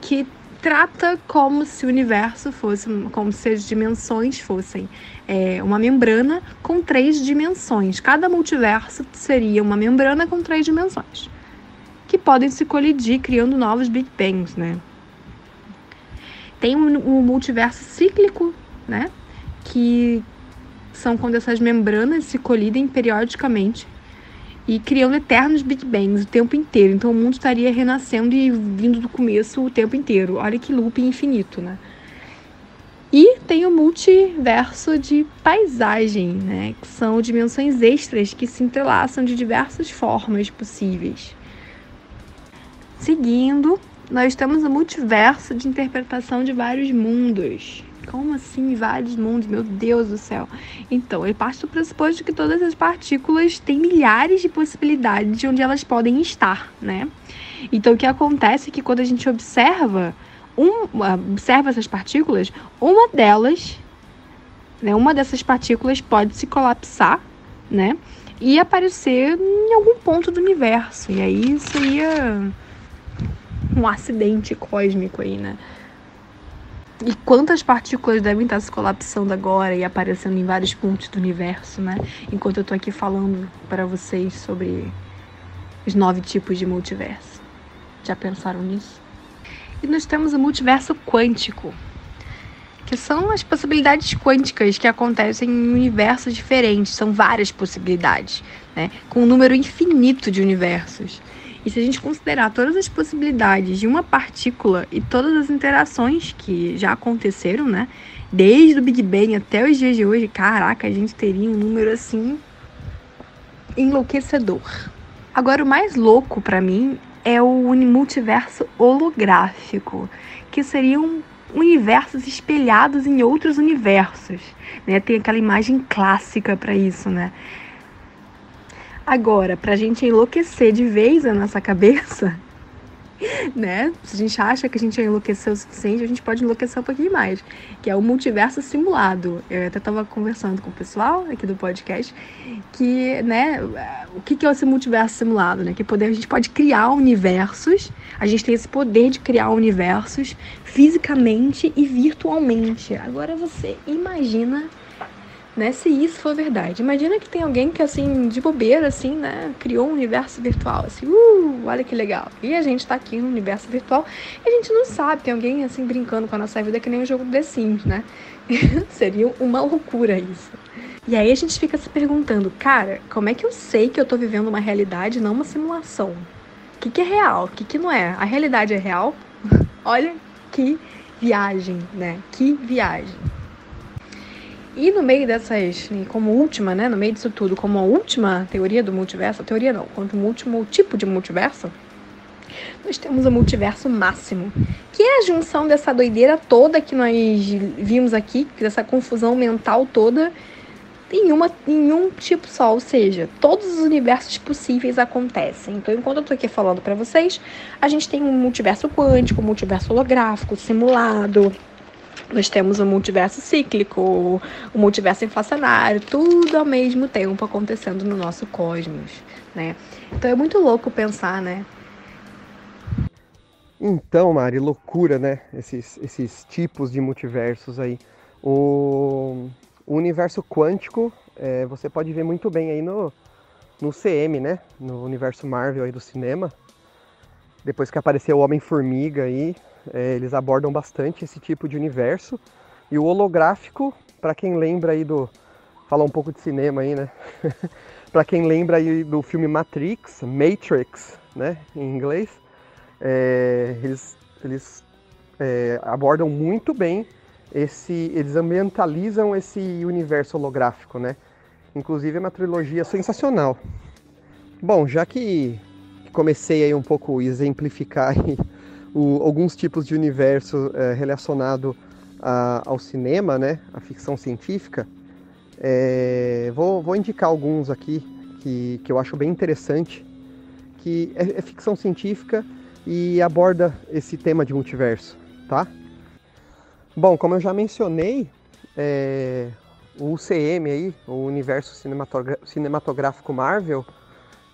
que trata como se o universo fosse, como se as dimensões fossem é, uma membrana com três dimensões. Cada multiverso seria uma membrana com três dimensões que podem se colidir criando novos Big Bangs, né? Tem o um, um multiverso cíclico, né? Que são quando essas membranas se colidem periodicamente e criando eternos Big Bangs o tempo inteiro. Então o mundo estaria renascendo e vindo do começo o tempo inteiro. Olha que loop infinito, né? E tem o multiverso de paisagem, né? Que são dimensões extras que se entrelaçam de diversas formas possíveis. Seguindo, nós temos o multiverso de interpretação de vários mundos. Como assim vários mundos? Meu Deus do céu. Então, ele parte do pressuposto que todas as partículas têm milhares de possibilidades de onde elas podem estar, né? Então, o que acontece é que quando a gente observa, um, observa essas partículas, uma delas, né, uma dessas partículas pode se colapsar, né? E aparecer em algum ponto do universo. E aí seria um acidente cósmico aí, né? E quantas partículas devem estar se colapsando agora e aparecendo em vários pontos do universo, né? Enquanto eu tô aqui falando para vocês sobre os nove tipos de multiverso. Já pensaram nisso? E nós temos o multiverso quântico, que são as possibilidades quânticas que acontecem em universos diferentes. São várias possibilidades, né? Com um número infinito de universos. E se a gente considerar todas as possibilidades de uma partícula e todas as interações que já aconteceram, né? Desde o Big Bang até os dias de hoje, caraca, a gente teria um número assim enlouquecedor. Agora, o mais louco para mim é o multiverso holográfico, que seriam universos espelhados em outros universos. Né? Tem aquela imagem clássica para isso, né? Agora, para a gente enlouquecer de vez a nossa cabeça, [laughs] né? Se a gente acha que a gente enlouqueceu o suficiente, a gente pode enlouquecer um pouquinho mais, que é o multiverso simulado. Eu até estava conversando com o pessoal aqui do podcast que, né, o que é esse multiverso simulado, né? Que poder a gente pode criar universos, a gente tem esse poder de criar universos fisicamente e virtualmente. Agora você imagina né? Se isso for verdade. Imagina que tem alguém que, assim, de bobeira, assim, né? Criou um universo virtual, assim, uh, olha que legal. E a gente tá aqui no universo virtual e a gente não sabe, tem alguém, assim, brincando com a nossa vida que nem o jogo do The Sims, né? [laughs] Seria uma loucura isso. E aí a gente fica se perguntando, cara, como é que eu sei que eu tô vivendo uma realidade, não uma simulação? O que, que é real? O que, que não é? A realidade é real? [laughs] olha que viagem, né? Que viagem. E no meio dessas, como última, né, no meio disso tudo, como a última teoria do multiverso, teoria não, como um último tipo de multiverso, nós temos o multiverso máximo, que é a junção dessa doideira toda que nós vimos aqui, dessa confusão mental toda, em, uma, em um tipo só, ou seja, todos os universos possíveis acontecem. Então, enquanto eu tô aqui falando para vocês, a gente tem um multiverso quântico, um multiverso holográfico, simulado, nós temos o multiverso cíclico, o multiverso inflacionário, tudo ao mesmo tempo acontecendo no nosso cosmos, né? Então é muito louco pensar, né? Então, Mari, loucura, né? Esses, esses tipos de multiversos aí. O, o universo quântico, é, você pode ver muito bem aí no, no CM, né? No universo Marvel aí do cinema. Depois que apareceu o Homem-Formiga aí, é, eles abordam bastante esse tipo de universo. E o holográfico, para quem lembra aí do. Falar um pouco de cinema aí, né? [laughs] para quem lembra aí do filme Matrix, Matrix, né? Em inglês, é, eles, eles é, abordam muito bem esse. Eles ambientalizam esse universo holográfico, né? Inclusive é uma trilogia sensacional. Bom, já que comecei aí um pouco exemplificar aí [laughs] o, alguns tipos de universo é, relacionado a, ao cinema, né, a ficção científica. É, vou, vou, indicar alguns aqui que, que eu acho bem interessante, que é, é ficção científica e aborda esse tema de multiverso, tá? Bom, como eu já mencionei, é, o UCM aí, o Universo Cinematográfico Marvel,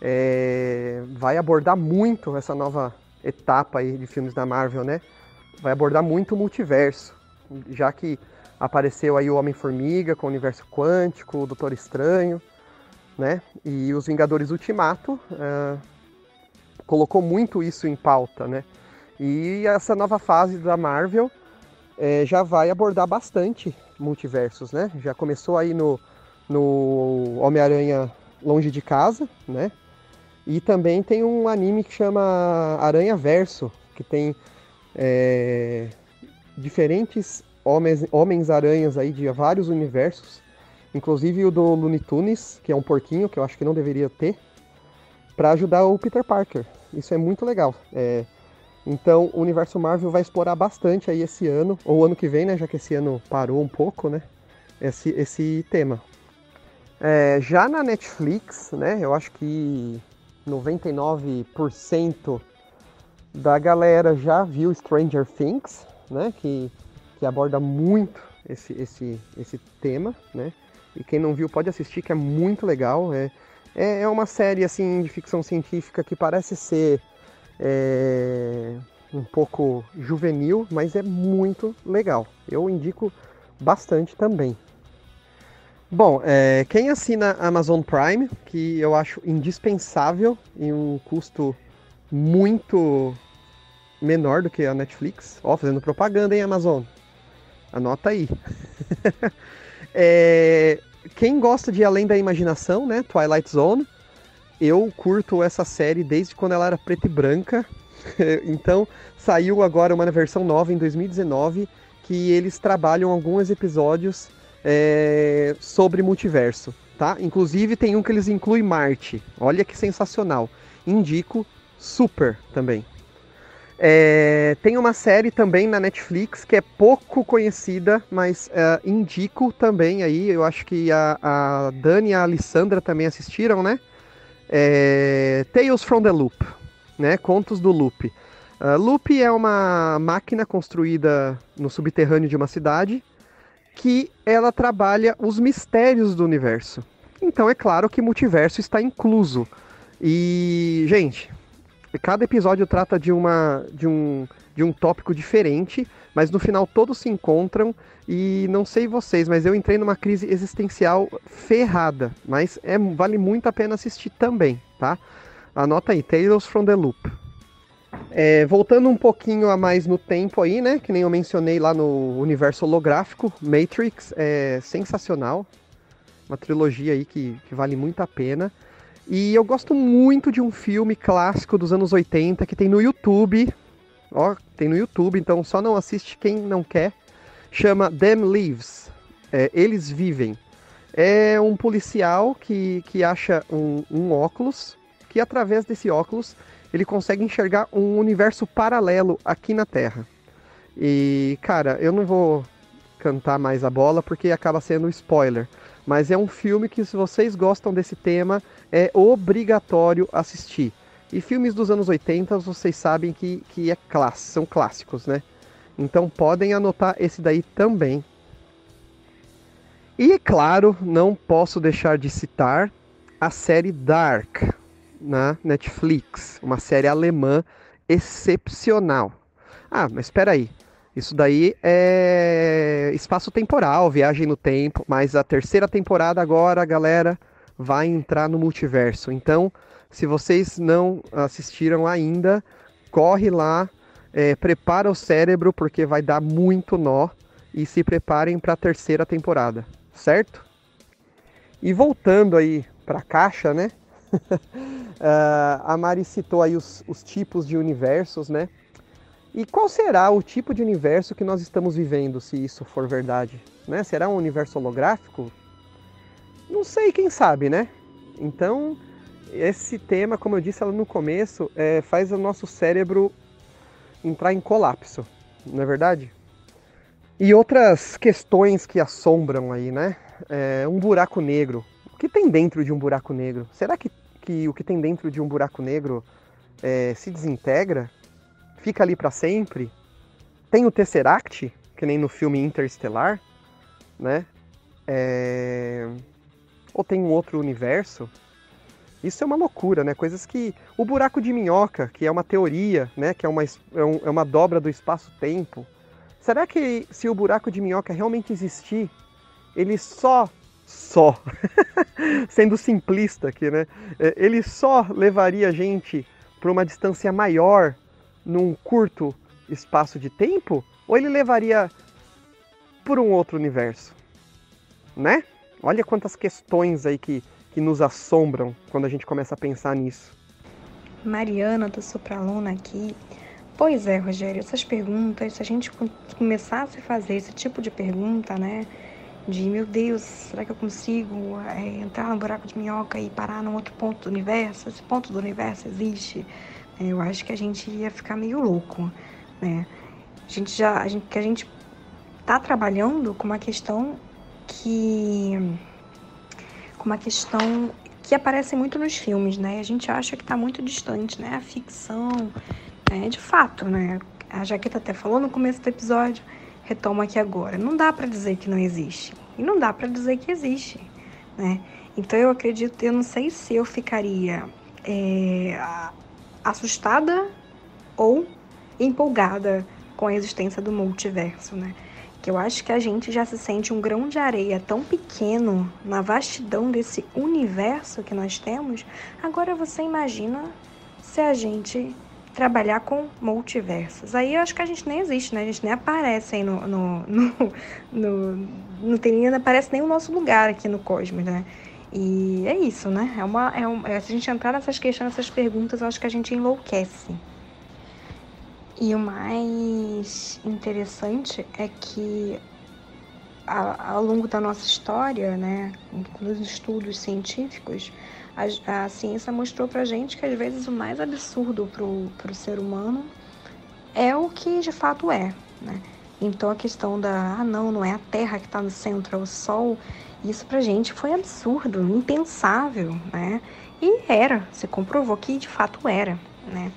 é, vai abordar muito essa nova etapa aí de filmes da Marvel, né? Vai abordar muito o multiverso, já que apareceu aí o Homem-Formiga com o universo quântico, o Doutor Estranho, né? E os Vingadores Ultimato uh, colocou muito isso em pauta, né? E essa nova fase da Marvel é, já vai abordar bastante multiversos, né? Já começou aí no, no Homem-Aranha Longe de Casa, né? E também tem um anime que chama Aranha Verso, que tem é, diferentes homens, homens-aranhas aí de vários universos, inclusive o do Looney Tunes, que é um porquinho que eu acho que não deveria ter, para ajudar o Peter Parker. Isso é muito legal. É, então o universo Marvel vai explorar bastante aí esse ano, ou ano que vem, né? Já que esse ano parou um pouco, né? Esse, esse tema. É, já na Netflix, né? Eu acho que 99% da galera já viu Stranger Things, né? Que, que aborda muito esse, esse, esse tema, né? E quem não viu pode assistir, que é muito legal. É, é, é uma série assim de ficção científica que parece ser é, um pouco juvenil, mas é muito legal. Eu indico bastante também. Bom, é, quem assina Amazon Prime, que eu acho indispensável em um custo muito menor do que a Netflix, ó, fazendo propaganda em Amazon, anota aí. [laughs] é, quem gosta de Além da Imaginação, né, Twilight Zone, eu curto essa série desde quando ela era preta e branca, [laughs] então saiu agora uma versão nova em 2019 que eles trabalham alguns episódios é, sobre multiverso. tá? Inclusive tem um que eles incluem Marte. Olha que sensacional. Indico super também. É, tem uma série também na Netflix que é pouco conhecida, mas é, indico também aí. Eu acho que a, a Dani e a Alessandra também assistiram, né? É, Tales from the Loop, né? Contos do Loop. Uh, Loop é uma máquina construída no subterrâneo de uma cidade que ela trabalha os mistérios do universo. Então é claro que multiverso está incluso. E, gente, cada episódio trata de, uma, de, um, de um tópico diferente, mas no final todos se encontram e não sei vocês, mas eu entrei numa crise existencial ferrada, mas é, vale muito a pena assistir também, tá? Anota aí, Tales from the Loop. É, voltando um pouquinho a mais no tempo aí, né? Que nem eu mencionei lá no universo holográfico, Matrix é sensacional. Uma trilogia aí que, que vale muito a pena. E eu gosto muito de um filme clássico dos anos 80 que tem no YouTube. Ó, tem no YouTube, então só não assiste quem não quer. Chama Them Lives. É, Eles Vivem. É um policial que, que acha um, um óculos, que através desse óculos ele consegue enxergar um universo paralelo aqui na Terra. E, cara, eu não vou cantar mais a bola porque acaba sendo spoiler. Mas é um filme que, se vocês gostam desse tema, é obrigatório assistir. E filmes dos anos 80, vocês sabem que, que é class, são clássicos, né? Então podem anotar esse daí também. E, claro, não posso deixar de citar a série Dark, na Netflix, uma série alemã excepcional. Ah, mas espera aí. Isso daí é espaço temporal, viagem no tempo, mas a terceira temporada agora, galera, vai entrar no multiverso. Então, se vocês não assistiram ainda, corre lá, é, prepara o cérebro porque vai dar muito nó e se preparem para a terceira temporada, certo? E voltando aí para a caixa, né? Uh, [laughs] a Mari citou aí os, os tipos de universos, né? E qual será o tipo de universo que nós estamos vivendo, se isso for verdade? Né? Será um universo holográfico? Não sei, quem sabe, né? Então, esse tema, como eu disse lá no começo, é, faz o nosso cérebro entrar em colapso, não é verdade? E outras questões que assombram aí, né? É, um buraco negro. O que tem dentro de um buraco negro? Será que que o que tem dentro de um buraco negro é, se desintegra, fica ali para sempre. Tem o Tesseract, que nem no filme Interstellar, né? É... Ou tem um outro universo. Isso é uma loucura, né? Coisas que. O buraco de minhoca, que é uma teoria, né? Que é uma, é, é uma dobra do espaço-tempo. Será que se o buraco de minhoca realmente existir, ele só só, [laughs] sendo simplista aqui, né? É, ele só levaria a gente para uma distância maior num curto espaço de tempo? Ou ele levaria por um outro universo? Né? Olha quantas questões aí que, que nos assombram quando a gente começa a pensar nisso. Mariana do Supraluna aqui. Pois é, Rogério, essas perguntas, se a gente começasse a fazer esse tipo de pergunta, né? De meu Deus, será que eu consigo é, entrar no buraco de minhoca e parar num outro ponto do universo? Esse ponto do universo existe? É, eu acho que a gente ia ficar meio louco, né? A gente já, a gente, que a gente tá trabalhando com uma questão que, com uma questão que aparece muito nos filmes, né? A gente acha que está muito distante, né? A ficção, é de fato, né? A Jaqueta até falou no começo do episódio retoma aqui agora. Não dá para dizer que não existe e não dá para dizer que existe, né? Então eu acredito, eu não sei se eu ficaria é, assustada ou empolgada com a existência do multiverso, né? Que eu acho que a gente já se sente um grão de areia tão pequeno na vastidão desse universo que nós temos. Agora você imagina se a gente trabalhar com multiversos. Aí eu acho que a gente nem existe, né? A gente nem aparece aí no. no, [laughs] no, no não tem nem aparece nem o nosso lugar aqui no cosmos, né? E é isso, né? É uma, é um, é, se a gente entrar nessas questões, nessas perguntas, eu acho que a gente enlouquece. E o mais interessante é que ao longo da nossa história, né, nos estudos científicos, a, a ciência mostrou para gente que às vezes o mais absurdo para o ser humano é o que de fato é, né? Então a questão da, ah não, não é a Terra que está no centro, é o Sol, isso pra gente foi absurdo, impensável, né? E era, se comprovou que de fato era, né?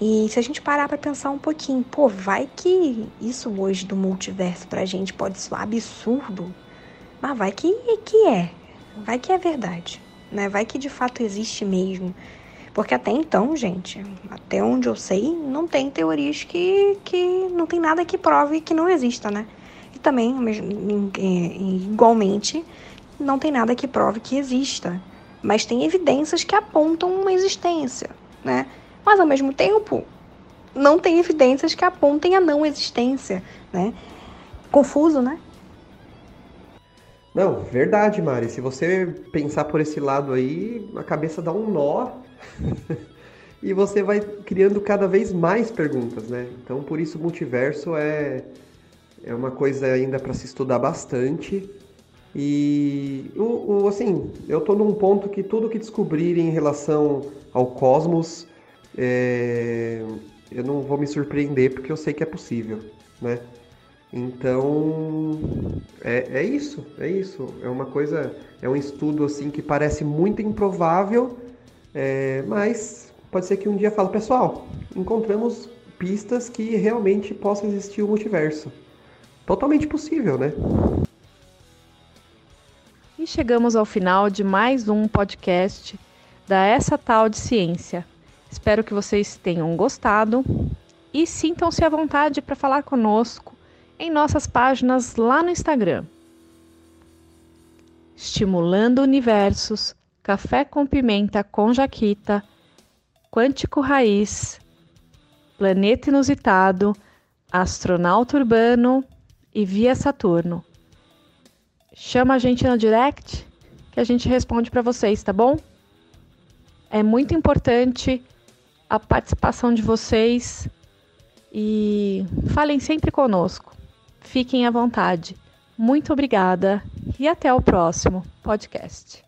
E se a gente parar para pensar um pouquinho, pô, vai que isso hoje do multiverso pra gente pode soar absurdo, mas vai que, que é, vai que é verdade, né? Vai que de fato existe mesmo. Porque até então, gente, até onde eu sei, não tem teorias que, que não tem nada que prove que não exista, né? E também, igualmente, não tem nada que prove que exista. Mas tem evidências que apontam uma existência, né? Mas ao mesmo tempo, não tem evidências que apontem a não existência, né? Confuso, né? Não, verdade, Mari. Se você pensar por esse lado aí, a cabeça dá um nó [laughs] e você vai criando cada vez mais perguntas, né? Então, por isso, o multiverso é, é uma coisa ainda para se estudar bastante. E, o, o, assim, eu tô num ponto que tudo que descobrirem em relação ao cosmos, é, eu não vou me surpreender porque eu sei que é possível, né? Então, é, é isso, é isso. É uma coisa, é um estudo assim que parece muito improvável, é, mas pode ser que um dia fale, pessoal, encontramos pistas que realmente possa existir o um multiverso. Totalmente possível, né? E chegamos ao final de mais um podcast da Essa Tal de Ciência. Espero que vocês tenham gostado e sintam-se à vontade para falar conosco em nossas páginas lá no Instagram. Estimulando Universos, Café com Pimenta com Jaquita, Quântico Raiz, Planeta Inusitado, Astronauta Urbano e Via Saturno. Chama a gente no direct que a gente responde para vocês, tá bom? É muito importante a participação de vocês e falem sempre conosco. Fiquem à vontade. Muito obrigada e até o próximo podcast.